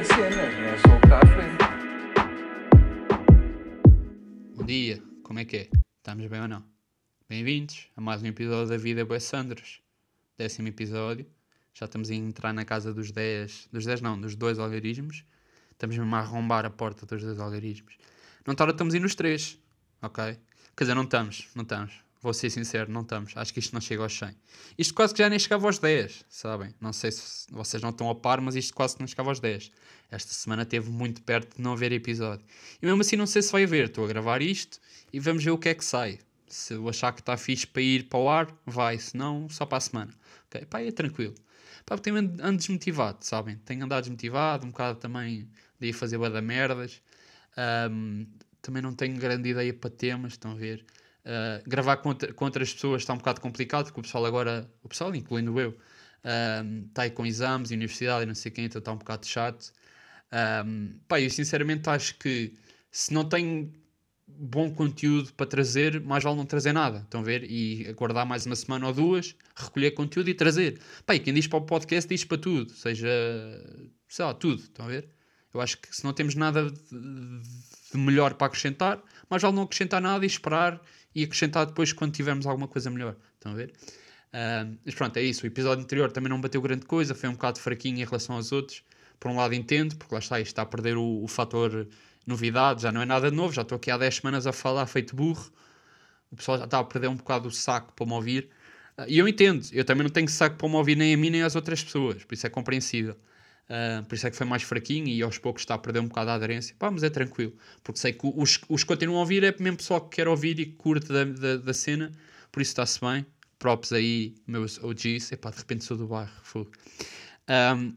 a cena, não é. Bom dia, como é que é? Estamos bem ou não? Bem-vindos a mais um episódio da Vida Boas Sandras. Décimo episódio. Já estamos a entrar na casa dos 10. Dos 10 não, dos dois algarismos. Estamos mesmo a arrombar a porta dos dois algarismos. Não está, estamos aí nos três. Ok? Quer dizer, não estamos, não estamos. Vou ser sincero, não estamos. Acho que isto não chega aos 100. Isto quase que já nem chegava aos 10, sabem? Não sei se vocês não estão a par, mas isto quase que não chegava aos 10. Esta semana esteve muito perto de não haver episódio. E mesmo assim não sei se vai haver. Estou a gravar isto e vamos ver o que é que sai. Se eu achar que está fixe para ir para o ar, vai. Se não, só para a semana. Ok? Pá, é tranquilo. Pá, porque tenho ando desmotivado, sabem? Tenho andado desmotivado, um bocado também de ir fazer bada merdas. Um, também não tenho grande ideia para temas, estão a ver? Uh, gravar com, com, outras pessoas está um bocado complicado, porque o pessoal agora, o pessoal, incluindo eu, está aí com exames e universidade e não sei quem, então está um bocado chato. Um, pá, eu sinceramente acho que se não tenho bom conteúdo para trazer, mais vale não trazer nada. Estão a ver? E aguardar mais uma semana ou duas, recolher conteúdo e trazer. Pá, e quem diz para o podcast diz para tudo, seja, sei lá, tudo. Estão a ver? Eu acho que se não temos nada de, de melhor para acrescentar, mais vale não acrescentar nada e esperar e acrescentar depois quando tivermos alguma coisa melhor. Estão a ver? Uh, mas pronto, é isso. O episódio anterior também não bateu grande coisa, foi um bocado fraquinho em relação aos outros. Por um lado entendo, porque lá está, isto está a perder o, o fator novidade, já não é nada novo, já estou aqui há 10 semanas a falar feito burro. O pessoal já está a perder um bocado o saco para me ouvir. Uh, e eu entendo, eu também não tenho saco para me ouvir nem a mim nem às outras pessoas, por isso é compreensível. Uh, por isso é que foi mais fraquinho e aos poucos está a perder um bocado a aderência. Pá, mas é tranquilo, porque sei que os, os que continuam a ouvir é mesmo pessoal que quer ouvir e que curte da, da, da cena, por isso está-se bem. Props aí, meus OGs. Epá, de repente sou do bairro, fogo. Um,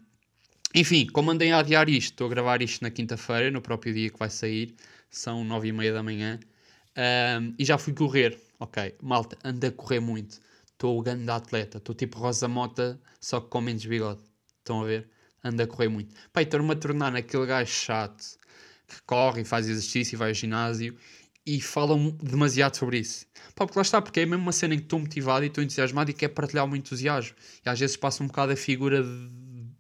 enfim, como andei a adiar isto, estou a gravar isto na quinta-feira, no próprio dia que vai sair, são nove e meia da manhã, um, e já fui correr. Ok, malta, ando a correr muito. Estou o grande atleta, estou tipo Rosa Mota, só que com menos bigode. Estão a ver? Anda a correr muito. Pai, estou-me a tornar naquele gajo chato que corre e faz exercício e vai ao ginásio e falam demasiado sobre isso. Pá, porque lá está, porque é mesmo uma cena em que estou motivado e estou entusiasmado e quero partilhar o meu entusiasmo. E às vezes passa um bocado a figura de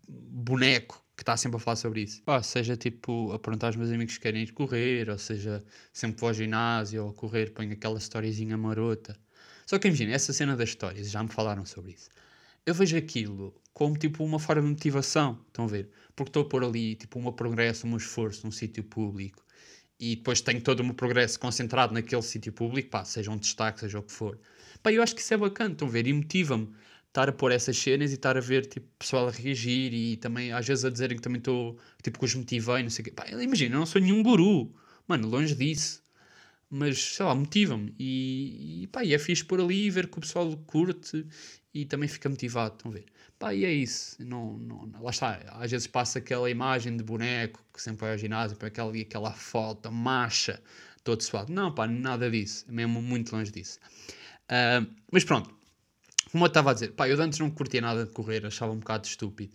boneco que está sempre a falar sobre isso. Pá, seja tipo a perguntar aos meus amigos que querem ir correr, ou seja, sempre vou ao ginásio ou a correr, ponho aquela storyzinha marota. Só que imagina, essa cena das histórias, já me falaram sobre isso. Eu vejo aquilo como tipo uma forma de motivação, estão a ver? Porque estou a pôr ali tipo um progresso, um esforço num sítio público e depois tenho todo o meu progresso concentrado naquele sítio público, pá, seja um destaque, seja o que for. Pá, eu acho que isso é bacana, estão a ver? E motiva-me estar a pôr essas cenas e estar a ver tipo, pessoal a reagir e também às vezes a dizerem que também estou, tipo, que os motivei, não sei o quê. Pá, imagina, eu não sou nenhum guru, mano, longe disso. Mas, sei lá, motiva-me. E, e, pá, e é fixe por ali ver que o pessoal curte e também fica motivado, estão a ver? Pá, e é isso. Não, não, lá está. Às vezes passa aquela imagem de boneco que sempre vai ao ginásio, para aquela, aquela foto, macha, todo suado. Não, pá, nada disso. Mesmo muito longe disso. Uh, mas pronto. Como eu estava a dizer, pá, eu antes não curtia nada de correr, achava um bocado estúpido.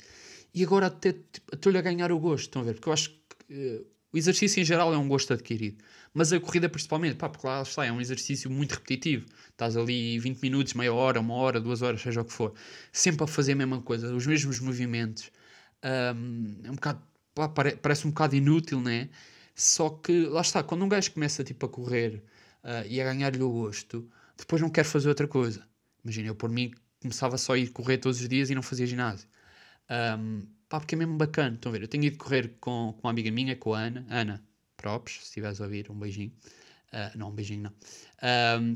E agora até tipo, estou-lhe a ganhar o gosto, estão a ver? Porque eu acho que uh, o exercício em geral é um gosto adquirido. Mas a corrida principalmente, pá, porque lá está, é um exercício muito repetitivo. Estás ali 20 minutos, meia hora, uma hora, duas horas, seja o que for. Sempre a fazer a mesma coisa, os mesmos movimentos. Um, é um bocado, pá, parece um bocado inútil, né? Só que, lá está, quando um gajo começa tipo a correr uh, e a ganhar-lhe o gosto, depois não quer fazer outra coisa. Imagina, eu por mim começava só a ir correr todos os dias e não fazia ginásio. Um, pá, porque é mesmo bacana. Estão a ver? Eu tenho ido correr com, com uma amiga minha, com a Ana. Ana, props, se estiveres a ouvir, um beijinho. Uh, não, um beijinho não.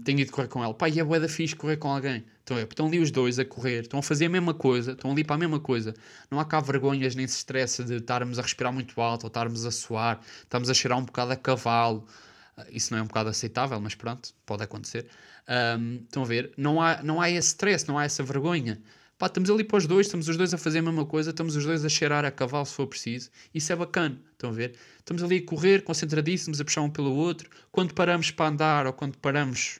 Tenho ido correr com ela. Pá, e é bué da fixe correr com alguém. Então, é, estão ali os dois a correr, estão a fazer a mesma coisa, estão ali para a mesma coisa. Não há cá vergonhas nem se estressa de estarmos a respirar muito alto ou estarmos a suar, estamos a cheirar um bocado a cavalo. Uh, isso não é um bocado aceitável, mas pronto, pode acontecer. Um, estão a ver? Não há, não há esse stress, não há essa vergonha. Pá, estamos ali para os dois, estamos os dois a fazer a mesma coisa, estamos os dois a cheirar a cavalo se for preciso. Isso é bacana, estão a ver? Estamos ali a correr, concentradíssimos, a puxar um pelo outro. Quando paramos para andar ou quando paramos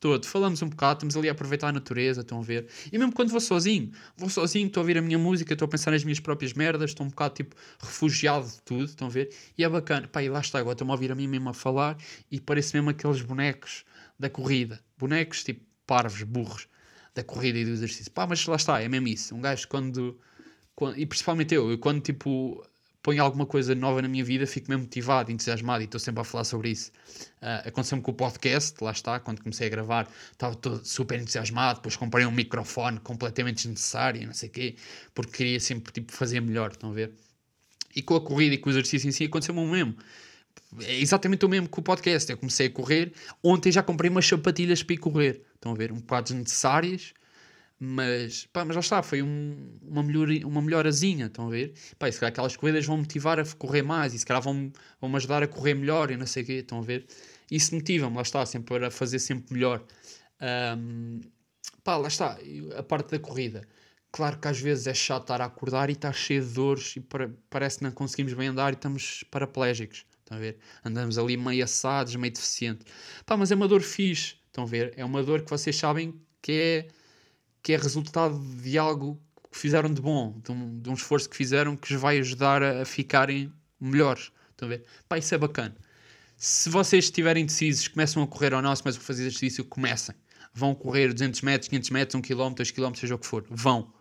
todo, falamos um bocado, estamos ali a aproveitar a natureza, estão a ver? E mesmo quando vou sozinho, vou sozinho, estou a ouvir a minha música, estou a pensar nas minhas próprias merdas, estou um bocado tipo refugiado de tudo, estão a ver? E é bacana, pá, e lá está, agora estou-me a ouvir a mim mesmo a falar e parece mesmo aqueles bonecos da corrida, bonecos tipo parvos, burros da corrida e do exercício. Pá, mas lá está, é mesmo isso. Um gajo quando, quando e principalmente eu, quando tipo ponho alguma coisa nova na minha vida, fico mesmo motivado, entusiasmado e estou sempre a falar sobre isso. Uh, Aconteceu-me com o podcast, lá está, quando comecei a gravar, estava todo super entusiasmado, depois comprei um microfone completamente desnecessário, não sei o quê, porque queria sempre tipo, fazer melhor, estão a ver? E com a corrida e com o exercício em si aconteceu-me o mesmo. É exatamente o mesmo que o podcast. Eu comecei a correr, ontem já comprei umas sapatilhas para ir correr. Estão a ver? Um bocado desnecessárias, mas, pá, mas lá está, foi um, uma, melhor, uma melhorazinha, estão a ver? Pá, e se calhar aquelas corridas vão motivar a correr mais, e se calhar vão, vão ajudar a correr melhor e não sei o quê, estão a ver? Isso motiva-me, lá está, sempre para fazer sempre melhor. Um, pá, lá está, a parte da corrida. Claro que às vezes é chato estar a acordar e estar cheio de dores e para, parece que não conseguimos bem andar e estamos paraplégicos. Estão a ver? Andamos ali meio assados, meio deficiente. Pá, mas é uma dor fixe. Estão a ver? É uma dor que vocês sabem que é, que é resultado de algo que fizeram de bom, de um, de um esforço que fizeram que os vai ajudar a, a ficarem melhores. Estão a ver? Pá, isso é bacana. Se vocês estiverem decisos, começam a correr ou não, se começam a fazer exercício, comecem. Vão correr 200 metros, 500 metros, 1 km, 2 km, seja o que for. Vão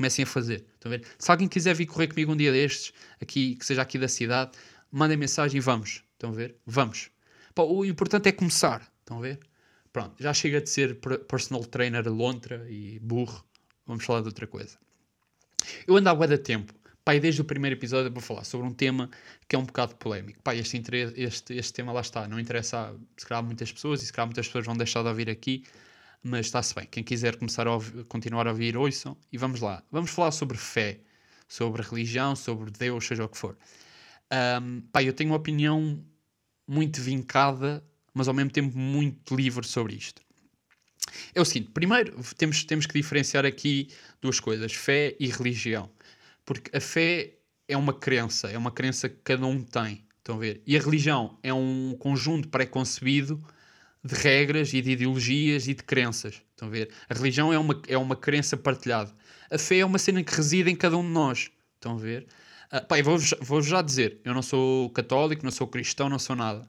comecem a fazer. Estão a ver? Se alguém quiser vir correr comigo um dia destes, aqui, que seja aqui da cidade, mandem mensagem e vamos. Estão a ver? Vamos. Pá, o importante é começar. Estão a ver? Pronto, já chega de ser personal trainer lontra e burro. Vamos falar de outra coisa. Eu ando há bué de tempo, pá, desde o primeiro episódio para falar sobre um tema que é um bocado polémico. Pá, este, este, este tema lá está, não interessa se calhar muitas pessoas e se calhar muitas pessoas vão deixar de ouvir aqui, mas está-se bem. Quem quiser começar a ouvir, continuar a ouvir, ouçam. E vamos lá. Vamos falar sobre fé, sobre religião, sobre Deus, seja o que for. Um, pá, eu tenho uma opinião muito vincada, mas ao mesmo tempo muito livre sobre isto. É o seguinte, primeiro temos, temos que diferenciar aqui duas coisas, fé e religião. Porque a fé é uma crença, é uma crença que cada um tem, estão a ver? E a religião é um conjunto pré-concebido de regras e de ideologias e de crenças. Estão a ver? A religião é uma, é uma crença partilhada. A fé é uma cena que reside em cada um de nós. Estão a ver? Uh, pá, vou-vos vou já dizer, eu não sou católico, não sou cristão, não sou nada.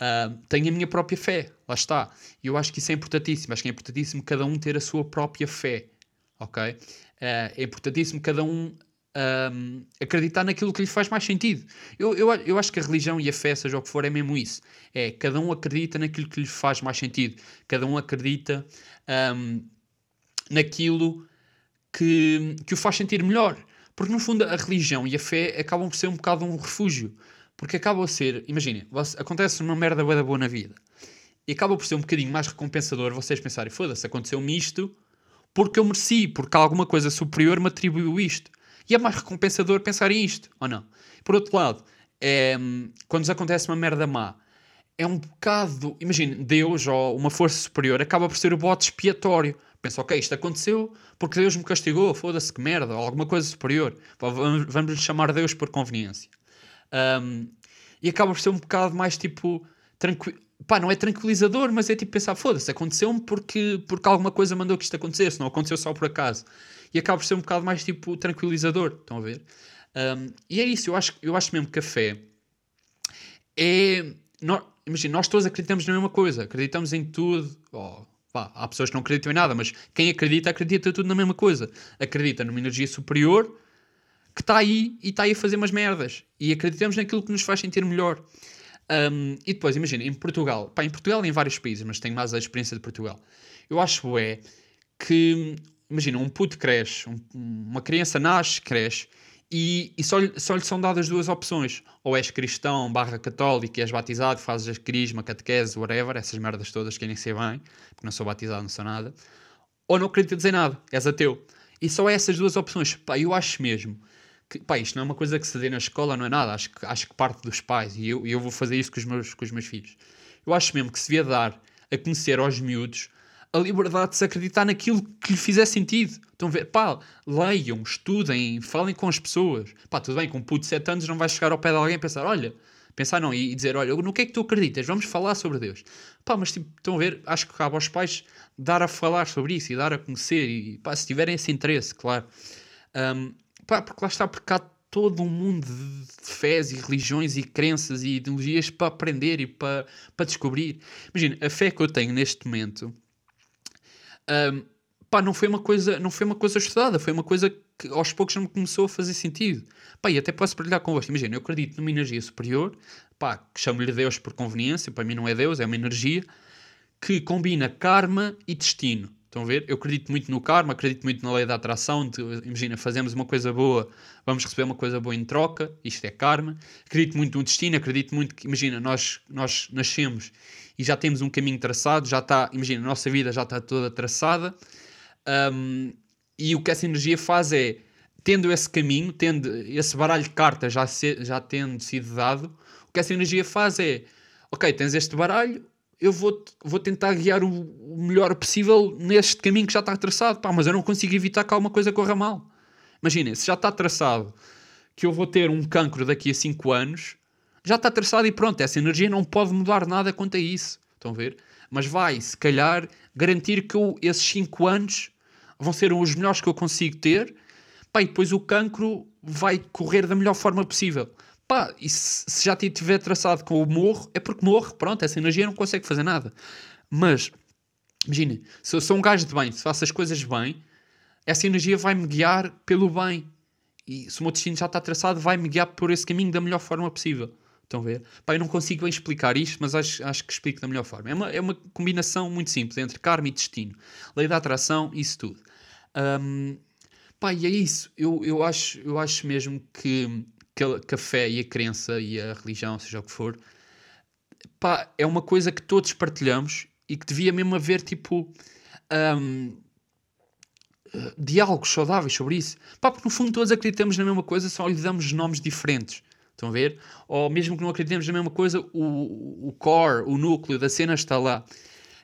Uh, tenho a minha própria fé, lá está. E eu acho que isso é importantíssimo. Acho que é importantíssimo cada um ter a sua própria fé. Ok? Uh, é importantíssimo cada um um, acreditar naquilo que lhe faz mais sentido. Eu, eu, eu acho que a religião e a fé, seja o que for, é mesmo isso. É cada um acredita naquilo que lhe faz mais sentido. Cada um acredita um, naquilo que, que o faz sentir melhor. Porque no fundo a religião e a fé acabam por ser um bocado um refúgio. Porque acaba a ser, imaginem, acontece uma merda boa, boa na vida. E acaba por ser um bocadinho mais recompensador vocês pensarem, foda-se, aconteceu-me isto porque eu mereci, porque alguma coisa superior me atribuiu isto. E é mais recompensador pensar em isto, ou não? Por outro lado, é, quando nos acontece uma merda má, é um bocado. Imagina, Deus ou uma força superior acaba por ser o bote expiatório. Pensa, ok, isto aconteceu porque Deus me castigou, foda-se que merda, ou alguma coisa superior. Vamos lhe chamar Deus por conveniência. Um, e acaba por ser um bocado mais tipo. Tranquilo. Pá, não é tranquilizador, mas é tipo pensar, foda-se, aconteceu-me porque, porque alguma coisa mandou que isto acontecesse, não aconteceu só por acaso e acaba por ser um bocado mais tipo tranquilizador. Estão a ver? Um, e é isso, eu acho, eu acho mesmo que a fé é. Nós, imagina, nós todos acreditamos na mesma coisa, acreditamos em tudo. Oh, pá, há pessoas que não acreditam em nada, mas quem acredita, acredita tudo na mesma coisa. Acredita numa energia superior que está aí e está aí a fazer umas merdas. E acreditamos naquilo que nos faz sentir melhor. Um, e depois, imagina, em Portugal, pá, em Portugal e em vários países, mas tenho mais a experiência de Portugal. Eu acho é que imagina, um puto cresce, um, uma criança nasce, cresce, e, e só, só lhe são dadas duas opções. Ou és cristão, barra católico, e és batizado, fazes a crisma, catequese, whatever, essas merdas todas que nem sei bem, porque não sou batizado, não sou nada. Ou não acredito dizer nada, és ateu. E só é essas duas opções. Pá, eu acho mesmo que, pá, isto não é uma coisa que se dê na escola, não é nada. Acho que, acho que parte dos pais, e eu, eu vou fazer isso com os, meus, com os meus filhos. Eu acho mesmo que se devia dar a conhecer aos miúdos a liberdade de se acreditar naquilo que lhe fizer sentido. Estão a ver? Pá, leiam, estudem, falem com as pessoas. Pá, tudo bem, com um puto de 7 anos não vais chegar ao pé de alguém e pensar, olha, pensar não, e dizer, olha, no que é que tu acreditas? Vamos falar sobre Deus. Pá, mas tipo, estão a ver? Acho que cabe aos pais dar a falar sobre isso e dar a conhecer e, pá, se tiverem esse interesse, claro. Um, pá, porque lá está, porque há todo um mundo de fés e religiões e crenças e ideologias para aprender e para, para descobrir. Imagina, a fé que eu tenho neste momento pá, não foi uma coisa, não foi uma coisa estudada, foi uma coisa que aos poucos me começou a fazer sentido. Pá, e até posso partilhar convosco. Imagina, eu acredito numa energia superior, pá, que chamo-lhe Deus por conveniência, para mim não é Deus, é uma energia que combina karma e destino. Estão a ver? Eu acredito muito no karma, acredito muito na lei da atração. De, imagina, fazemos uma coisa boa, vamos receber uma coisa boa em troca, isto é karma. Acredito muito no destino, acredito muito que, imagina, nós, nós nascemos e já temos um caminho traçado, já está, imagina, a nossa vida já está toda traçada. Um, e o que essa energia faz é, tendo esse caminho, tendo esse baralho de cartas já, se, já tendo sido dado, o que essa energia faz é, ok, tens este baralho, eu vou, vou tentar guiar o, o, melhor possível neste caminho que já está traçado, pá, mas eu não consigo evitar que alguma coisa corra mal. Imaginem, se já está traçado que eu vou ter um cancro daqui a 5 anos, já está traçado e pronto, essa energia não pode mudar nada quanto a isso. Estão a ver? Mas vai, se calhar, garantir que eu, esses 5 anos vão ser os melhores que eu consigo ter, pá, e depois o cancro vai correr da melhor forma possível. Pá, e se, se já tiver traçado com o morro, é porque morro, pronto, essa energia não consegue fazer nada. Mas, imagine, se eu sou um gajo de bem, se faço as coisas bem, essa energia vai-me guiar pelo bem. E se o meu destino já está traçado, vai-me guiar por esse caminho da melhor forma possível. Estão a ver? Pá, eu não consigo bem explicar isto, mas acho, acho que explico da melhor forma. É uma, é uma combinação muito simples entre karma e destino. Lei da atração, isso tudo. Um, pá, e é isso. Eu, eu, acho, eu acho mesmo que que a fé e a crença e a religião, seja o que for, pá, é uma coisa que todos partilhamos e que devia mesmo haver tipo um, diálogos saudáveis sobre isso. Pá, porque no fundo todos acreditamos na mesma coisa, só lhe damos nomes diferentes. Estão a ver? Ou mesmo que não acreditemos na mesma coisa, o, o core, o núcleo da cena está lá.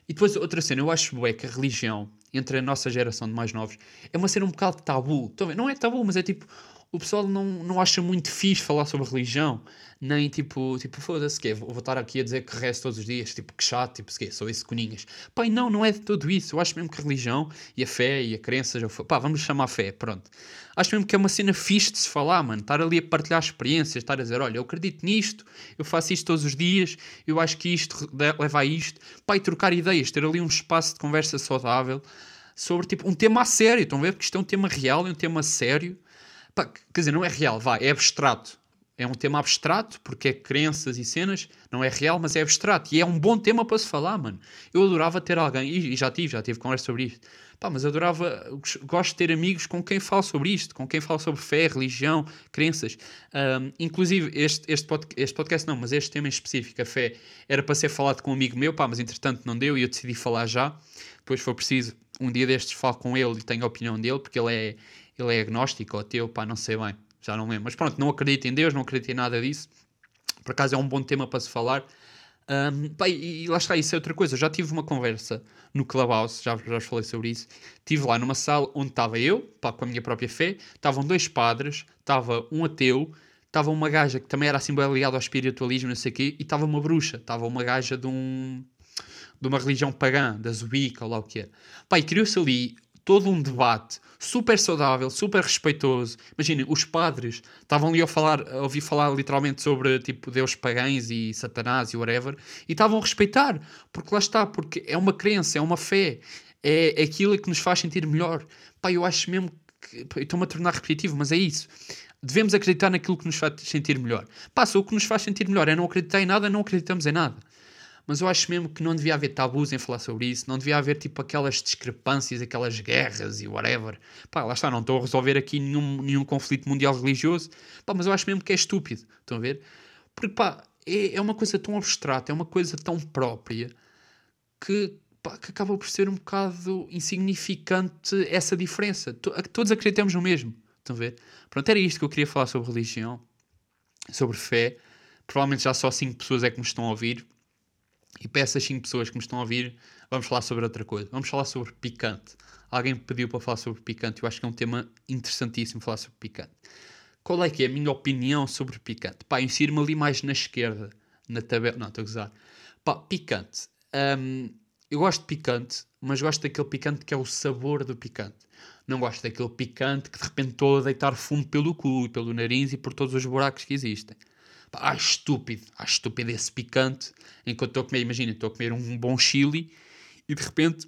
E depois outra cena, eu acho é que a religião, entre a nossa geração de mais novos, é uma cena um bocado tabu. Estão a ver? Não é tabu, mas é tipo, o pessoal não, não acha muito fixe falar sobre religião, nem tipo, tipo foda-se, que vou estar aqui a dizer que resto todos os dias, tipo, que chato, tipo, que sou esse coninhas. Pai, não, não é de tudo isso. Eu acho mesmo que a religião e a fé e a crença, já pá, vamos chamar fé, pronto. Acho mesmo que é uma cena fixe de se falar, mano. Estar ali a partilhar experiências, estar a dizer, olha, eu acredito nisto, eu faço isto todos os dias, eu acho que isto leva a isto. Pai, trocar ideias, ter ali um espaço de conversa saudável sobre, tipo, um tema a sério, estão a ver? Porque isto é um tema real, é um tema sério Pá, quer dizer, não é real, vá, é abstrato. É um tema abstrato, porque é crenças e cenas, não é real, mas é abstrato. E é um bom tema para se falar, mano. Eu adorava ter alguém, e já tive, já tive conversa sobre isto. Pá, mas adorava, gosto de ter amigos com quem falo sobre isto, com quem falo sobre fé, religião, crenças. Um, inclusive, este, este, este podcast não, mas este tema em específico, a fé, era para ser falado com um amigo meu, pá, mas entretanto não deu e eu decidi falar já. Depois foi preciso, um dia destes falo com ele e tenho a opinião dele, porque ele é, ele é agnóstico ou ateu, pá, não sei bem, já não lembro. Mas pronto, não acredito em Deus, não acredito em nada disso. Por acaso é um bom tema para se falar. Um, pá, e, e, lá está, isso é outra coisa. Eu já tive uma conversa no Clubhouse, já, já falei sobre isso. Estive lá numa sala onde estava eu, pá, com a minha própria fé, estavam dois padres, estava um ateu, estava uma gaja que também era assim bem ligada ao espiritualismo, não sei o quê, e estava uma bruxa, estava uma gaja de um de uma religião pagã, da Zubika, ou lá o que é. Pá, e criou-se ali todo um debate super saudável, super respeitoso. Imaginem, os padres estavam ali a, falar, a ouvir falar literalmente sobre tipo Deus pagães e Satanás e whatever, e estavam a respeitar, porque lá está, porque é uma crença, é uma fé, é, aquilo que nos faz sentir melhor. Pá, eu acho mesmo que. Estou-me a tornar repetitivo, mas é isso. Devemos acreditar naquilo que nos faz sentir melhor. Passa, o que nos faz sentir melhor é não acreditar em nada, não acreditamos em nada mas eu acho mesmo que não devia haver tabus em falar sobre isso, não devia haver tipo aquelas discrepâncias, aquelas guerras e whatever. Pá, lá está, não estou a resolver aqui nenhum, nenhum conflito mundial religioso, pá, mas eu acho mesmo que é estúpido, estão a ver? Porque pá, é, é uma coisa tão abstrata, é uma coisa tão própria que, pá, que acaba por ser um bocado insignificante essa diferença. Todos acreditamos no mesmo, estão a ver? Pronto, era isto que eu queria falar sobre religião, sobre fé. Provavelmente já só 5 pessoas é que me estão a ouvir e para essas 5 pessoas que me estão a ouvir, vamos falar sobre outra coisa. Vamos falar sobre picante. Alguém pediu para falar sobre picante. Eu acho que é um tema interessantíssimo falar sobre picante. Qual é que é a minha opinião sobre picante? Pá, insiro-me ali mais na esquerda, na tabela. Não, estou a gozar. Pá, picante. Um, eu gosto de picante, mas gosto daquele picante que é o sabor do picante. Não gosto daquele picante que de repente estou a deitar fumo pelo cu, pelo nariz e por todos os buracos que existem ah, estúpido, ah, estúpido esse picante. Enquanto estou a comer, imagina, estou a comer um bom chili e de repente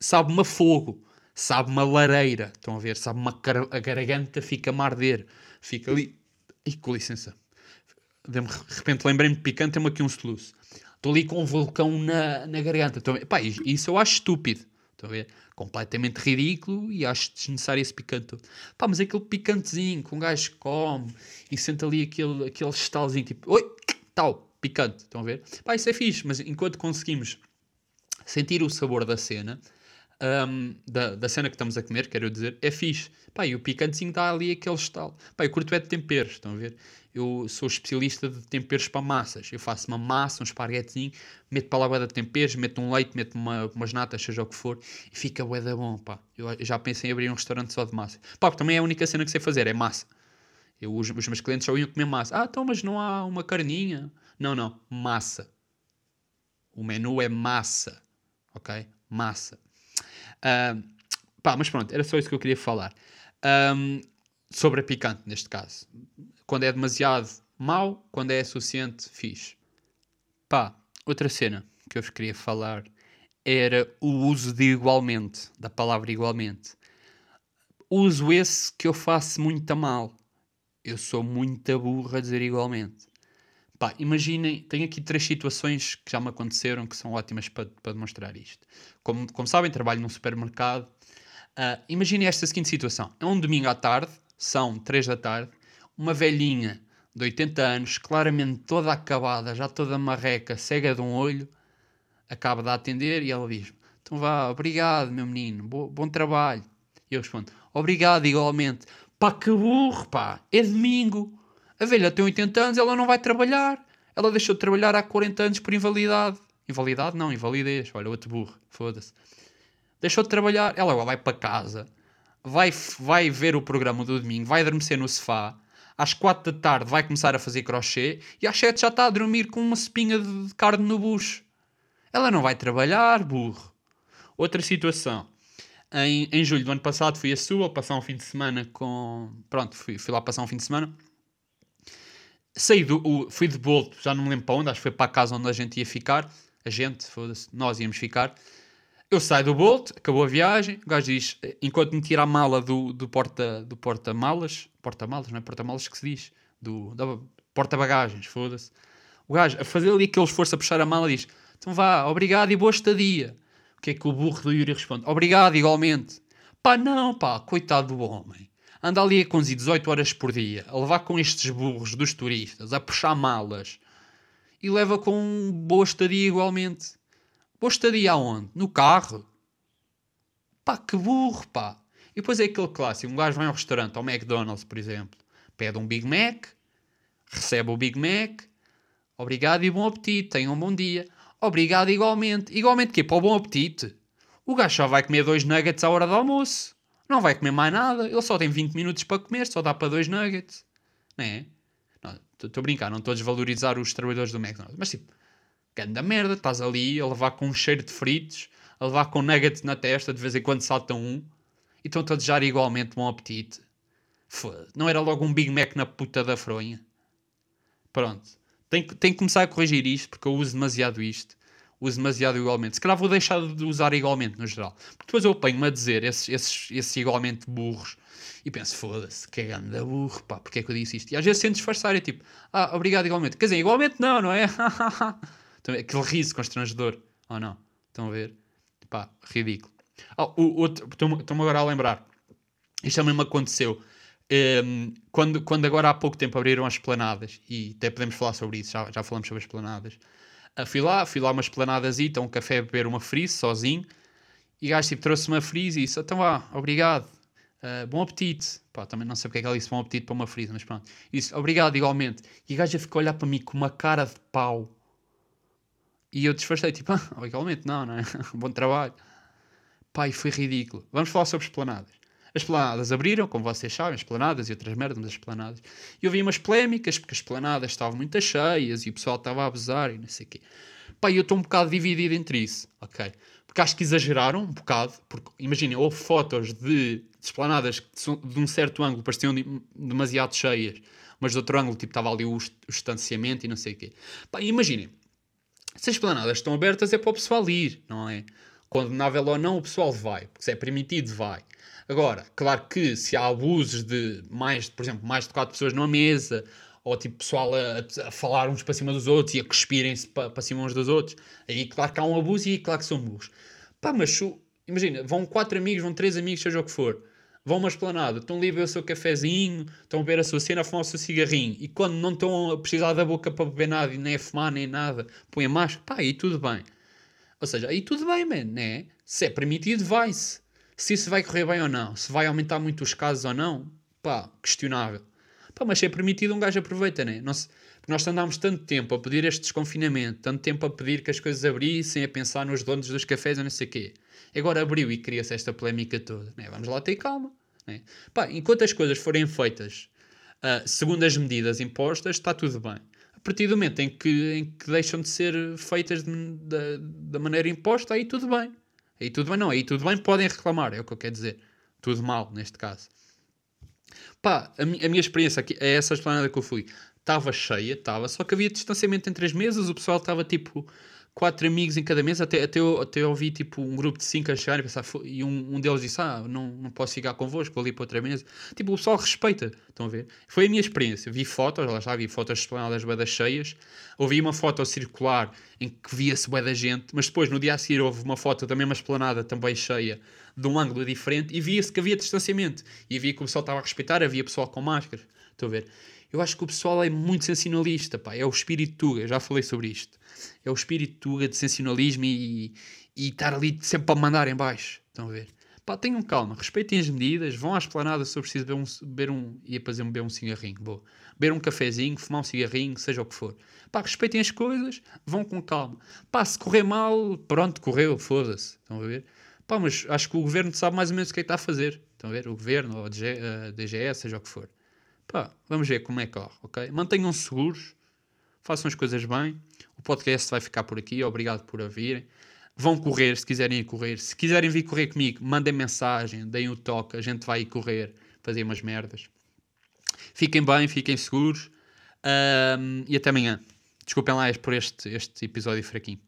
sabe-me a fogo, sabe uma lareira. Estão a ver? Sabe uma car- a garganta fica-me a arder. Fica ali. Ih, com licença. De repente lembrei-me de picante, tem-me aqui um soluço. Estou ali com um vulcão na, na garganta. Estão a ver? Pá, is- isso eu acho estúpido. Estão a ver? Completamente ridículo e acho desnecessário esse picante. Pá, mas aquele picantezinho que um gajo come e sente ali aquele, aquele estalzinho tipo, oi, tal, picante. Estão a ver? Pá, isso é fixe, mas enquanto conseguimos sentir o sabor da cena, hum, da, da cena que estamos a comer, quero dizer, é fixe. Pá, e o picantezinho dá ali aquele estalo. Pá, eu curto é de temperos, estão a ver? Eu sou especialista de temperos para massas. Eu faço uma massa, um esparguetezinho, meto para lá de temperos, meto um leite, meto uma, umas natas, seja o que for, e fica bué da bom, pá. Eu já pensei em abrir um restaurante só de massa. Pá, porque também é a única cena que sei fazer, é massa. Eu, os, os meus clientes só iam comer massa. Ah, então, mas não há uma carninha? Não, não, massa. O menu é massa, ok? Massa. Pá, mas pronto, era só isso que eu queria falar. Ahm, sobre a picante, neste caso. Quando é demasiado mau, quando é suficiente, fixe. Pá, outra cena que eu vos queria falar era o uso de igualmente, da palavra igualmente. Uso esse que eu faço muito mal. Eu sou muito burro a dizer igualmente. Pá, imaginem, tenho aqui três situações que já me aconteceram que são ótimas para, para demonstrar isto. Como, como sabem, trabalho num supermercado. Ah, imaginem esta seguinte situação: é um domingo à tarde, são três da tarde, uma velhinha de 80 anos, claramente toda acabada, já toda marreca, cega de um olho, acaba de atender e ela diz: Então vá, obrigado, meu menino, bo- bom trabalho. E eu respondo: Obrigado, igualmente. Pá, que burro, pá, é domingo. A velha tem 80 anos, ela não vai trabalhar. Ela deixou de trabalhar há 40 anos por invalidade. Invalidade? Não, invalidez. Olha, outro burro, foda-se. Deixou de trabalhar, ela vai para casa, vai, vai ver o programa do domingo, vai adormecer no sofá. Às 4 da tarde vai começar a fazer crochê e às 7 já está a dormir com uma espinha de carne no bucho. Ela não vai trabalhar, burro. Outra situação. Em, em julho do ano passado fui a Sua passar um fim de semana com. Pronto, fui, fui lá passar um fim de semana. Saí do. o- fui de Bolto, já não me lembro para onde, acho que foi para a casa onde a gente ia ficar. A gente, nós íamos ficar. Eu saio do Bolt, acabou a viagem. O gajo diz, enquanto me tira a mala do, do porta do porta-malas, porta-malas, não é porta-malas que se diz, do, porta-bagagens, foda-se. O gajo, a fazer ali aquele esforço a puxar a mala, diz: Então vá, obrigado e boa estadia. O que é que o burro do Yuri responde? Obrigado, igualmente. Pá, não, pá, coitado do homem. Anda ali a conduzir 18 horas por dia, a levar com estes burros dos turistas, a puxar malas e leva com boa estadia igualmente. Boa estadia aonde? No carro. Pá, que burro, pá. E depois é aquele clássico: um gajo vai a um restaurante, ao McDonald's, por exemplo, pede um Big Mac, recebe o Big Mac, obrigado e bom apetite, tenham um bom dia. Obrigado igualmente. Igualmente quê? Para o bom apetite. O gajo só vai comer dois nuggets à hora do almoço. Não vai comer mais nada. Ele só tem 20 minutos para comer, só dá para dois nuggets. Não é? Estou a brincar, não estou a desvalorizar os trabalhadores do McDonald's. Mas tipo, ganda merda, estás ali a levar com um cheiro de fritos, a levar com nuggets na testa, de vez em quando salta um, e estão-te a desejar igualmente bom apetite. Foda, não era logo um Big Mac na puta da fronha? Pronto. Tenho, tenho que começar a corrigir isto, porque eu uso demasiado isto. Uso demasiado igualmente. Se calhar vou deixar de usar igualmente, no geral. Porque depois eu apanho-me a dizer esses, esses, esses igualmente burros e penso, foda-se, que ganda burro, pá, porque é que eu disse isto? E às vezes sento disfarçar, é tipo, ah, obrigado igualmente. Quer dizer, igualmente não, não é? então, aquele riso constrangedor. Ou não? Estão a ver? Pá, ridículo. Ah, o outro, estou-me agora a lembrar. Isto também me aconteceu. Ehm, quando, quando agora há pouco tempo abriram as esplanadas, e até podemos falar sobre isso, já, já falamos sobre as esplanadas. Fui lá, fui lá uma esplanadazita, um café beber uma frise, sozinho, e o gajo tipo, trouxe uma frise e disse, então vá, obrigado, Ah, bom apetite. Pá, também não sei porque é que ela disse bom apetite para uma frise, mas pronto. E disse, obrigado, igualmente. E o gajo ficou a olhar para mim com uma cara de pau. E eu disfarcei, tipo, ah, igualmente não, não é? bom trabalho. Pá, e foi ridículo. Vamos falar sobre esplanadas. As esplanadas abriram, como vocês sabem, as esplanadas e outras merdas, mas as esplanadas. E vi umas polémicas, porque as esplanadas estavam muito cheias e o pessoal estava a abusar e não sei o quê. Pá, eu estou um bocado dividido entre isso, ok? Porque acho que exageraram um bocado, porque imaginem, houve fotos de, esplanadas que de um certo ângulo pareciam de- demasiado cheias, mas de outro ângulo, tipo, estava ali o, o distanciamento e não sei o quê. Pá, imaginem, se as esplanadas estão abertas é para o pessoal ir, não é? condenável ou não, o pessoal vai, porque se é permitido, vai. Agora, claro que se há abusos de mais, por exemplo, mais de quatro pessoas numa mesa, ou tipo pessoal a, a falar uns para cima dos outros e a cuspirem-se para, para cima uns dos outros, aí claro que há um abuso e aí claro que são burros. Pá, mas imagina, vão quatro amigos, vão três amigos, seja o que for, vão uma esplanada, estão ali a beber o seu cafezinho, estão a beber a sua cena, a fumar o seu cigarrinho, e quando não estão a precisar da boca para beber nada, e nem a fumar, nem nada, põem a máscara, pá, aí tudo bem. Ou seja, aí tudo bem, man, né? Se é permitido, vai-se. Se isso vai correr bem ou não, se vai aumentar muito os casos ou não, pá, questionável. Pá, mas se é permitido, um gajo aproveita, né? Não se... Nós andámos tanto tempo a pedir este desconfinamento, tanto tempo a pedir que as coisas abrissem, a pensar nos donos dos cafés ou não sei o quê. Agora abriu e cria-se esta polémica toda. Né? Vamos lá ter calma. Né? Pá, enquanto as coisas forem feitas uh, segundo as medidas impostas, está tudo bem. A partir do momento em que, em que deixam de ser feitas de, da maneira imposta, aí tudo bem. Aí tudo bem, não. Aí tudo bem, podem reclamar, é o que eu quero dizer. Tudo mal, neste caso. Pá, a, mi a minha experiência aqui, é essa esplanada que eu fui. Estava cheia, estava, só que havia distanciamento entre as mesas, o pessoal estava tipo quatro amigos em cada mesa, até, até, eu, até eu tipo um grupo de cinco a chegar e pensar, e um, um deles disse, ah, não, não posso ficar convosco, vou ali para outra mesa. Tipo, o pessoal respeita, estão a ver? Foi a minha experiência, vi fotos, lá já vi fotos esplanadas boedas cheias, ouvi uma foto circular em que via-se bué da gente, mas depois no dia a seguir houve uma foto da mesma esplanada também cheia, de um ângulo diferente, e via-se que havia distanciamento, e havia que o pessoal estava a respeitar, havia pessoal com máscaras, estão a ver? Eu acho que o pessoal é muito sensacionalista, pá, é o espírito Tuga, já falei sobre isto é o espírito Tuga de sensacionalismo e, e estar ali sempre a mandar em baixo. Estão a ver? Pá, tenham calma, respeitem as medidas, vão à esplanada se eu preciso beber um, beber um ia fazer beber um cigarrinho, boa. Beber um cafezinho, fumar um cigarrinho, seja o que for. Pá, respeitem as coisas, vão com calma. Pá, se correr mal, pronto, correu, foda-se. Estão a ver? Pá, mas acho que o governo sabe mais ou menos o que é que está a fazer. Estão a ver? O governo, ou a DGS, seja o que for. Pá, vamos ver como é que corre, ok? Mantenham-se seguros, façam as coisas bem. O podcast vai ficar por aqui. Obrigado por ouvirem. Vão correr se quiserem ir correr. Se quiserem vir correr comigo, mandem mensagem, deem o toque. A gente vai ir correr, fazer umas merdas. Fiquem bem, fiquem seguros. Um, e até amanhã. Desculpem lá por este, este episódio fraquinho.